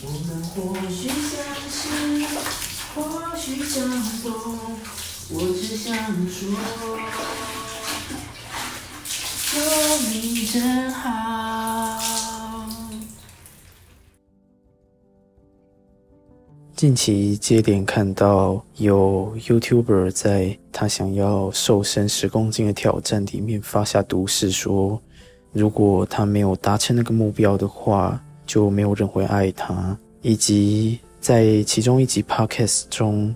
我们或许相识，或许相逢，我只想说，有你真好。近期接连看到有 YouTuber 在他想要瘦身十公斤的挑战里面发下毒誓，说如果他没有达成那个目标的话，就没有人会爱他。以及在其中一集 Podcast 中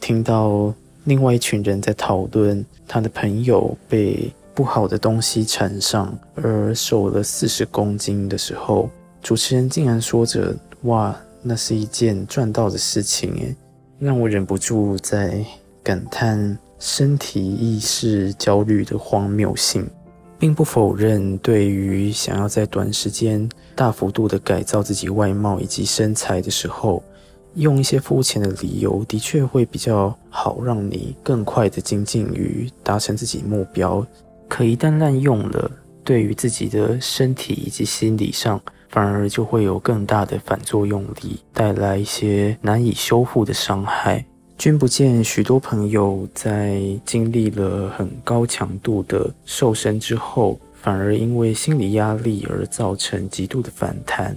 听到另外一群人在讨论他的朋友被不好的东西缠上而瘦了四十公斤的时候，主持人竟然说着：“哇！”那是一件赚到的事情，诶，让我忍不住在感叹身体意识焦虑的荒谬性，并不否认对于想要在短时间大幅度的改造自己外貌以及身材的时候，用一些肤浅的理由，的确会比较好，让你更快的精进于达成自己目标。可一旦滥用了，对于自己的身体以及心理上。反而就会有更大的反作用力，带来一些难以修复的伤害。君不见，许多朋友在经历了很高强度的瘦身之后，反而因为心理压力而造成极度的反弹，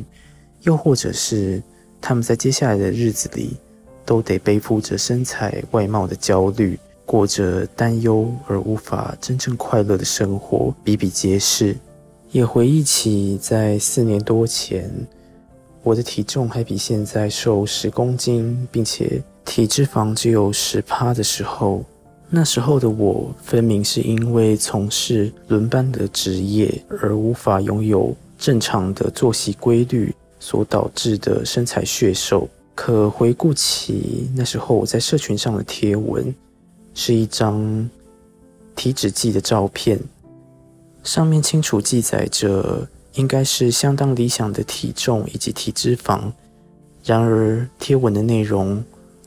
又或者是他们在接下来的日子里都得背负着身材外貌的焦虑，过着担忧而无法真正快乐的生活，比比皆是。也回忆起在四年多前，我的体重还比现在瘦十公斤，并且体脂肪只有十趴的时候，那时候的我分明是因为从事轮班的职业而无法拥有正常的作息规律所导致的身材血瘦。可回顾起那时候我在社群上的贴文，是一张体脂计的照片。上面清楚记载着，应该是相当理想的体重以及体脂肪。然而贴文的内容，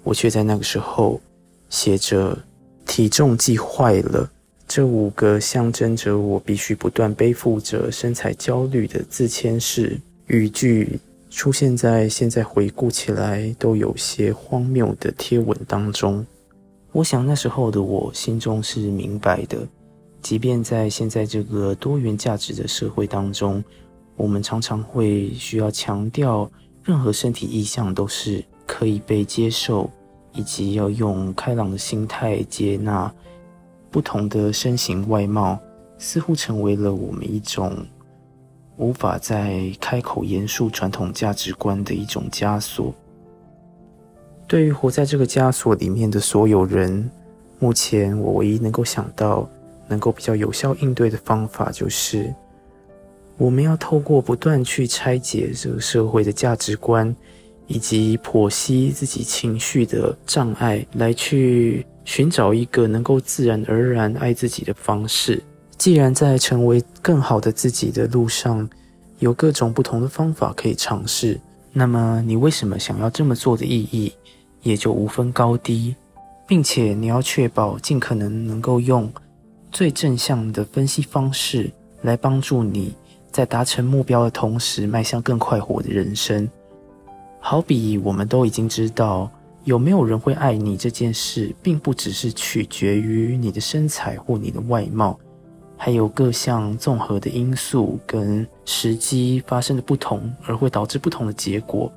我却在那个时候写着“体重计坏了”这五个象征着我必须不断背负着身材焦虑的自谦式语句，出现在现在回顾起来都有些荒谬的贴文当中。我想那时候的我心中是明白的。即便在现在这个多元价值的社会当中，我们常常会需要强调，任何身体意向都是可以被接受，以及要用开朗的心态接纳不同的身形外貌，似乎成为了我们一种无法再开口言述传统价值观的一种枷锁。对于活在这个枷锁里面的所有人，目前我唯一能够想到。能够比较有效应对的方法，就是我们要透过不断去拆解这个社会的价值观，以及剖析自己情绪的障碍，来去寻找一个能够自然而然爱自己的方式。既然在成为更好的自己的路上，有各种不同的方法可以尝试，那么你为什么想要这么做的意义，也就无分高低，并且你要确保尽可能能够用。最正向的分析方式，来帮助你在达成目标的同时，迈向更快活的人生。好比我们都已经知道，有没有人会爱你这件事，并不只是取决于你的身材或你的外貌，还有各项综合的因素跟时机发生的不同，而会导致不同的结果。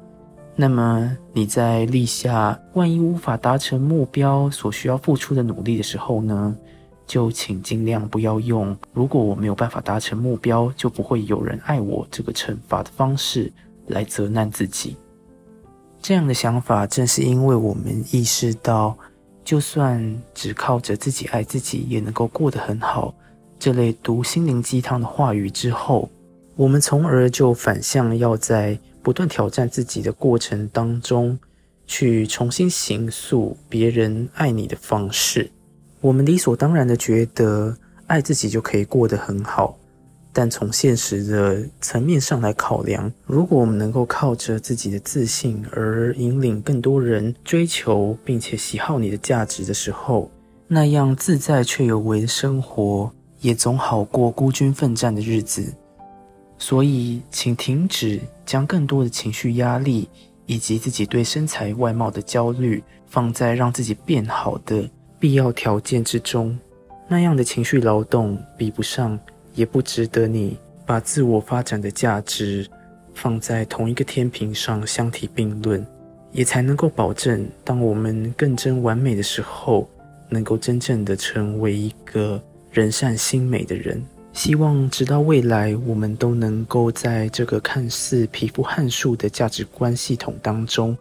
那么你在立下万一无法达成目标所需要付出的努力的时候呢？就请尽量不要用“如果我没有办法达成目标，就不会有人爱我”这个惩罚的方式来责难自己。这样的想法，正是因为我们意识到，就算只靠着自己爱自己也能够过得很好这类读心灵鸡汤的话语之后，我们从而就反向要在不断挑战自己的过程当中，去重新形塑别人爱你的方式。我们理所当然的觉得爱自己就可以过得很好，但从现实的层面上来考量，如果我们能够靠着自己的自信而引领更多人追求并且喜好你的价值的时候，那样自在却有为的生活也总好过孤军奋战的日子。所以，请停止将更多的情绪压力以及自己对身材外貌的焦虑，放在让自己变好的必要条件之中，那样的情绪劳动比不上，也不值得你把自我发展的价值放在同一个天平上相提并论，也才能够保证，当我们更臻完美的时候，能够真正的成为一个人善心美的人。希望直到未来，我们都能够在这个看似匹夫撼树的价值观系统当中，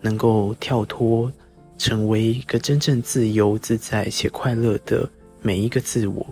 能够跳脱，成为一个真正自由自在且快乐的每一个自我。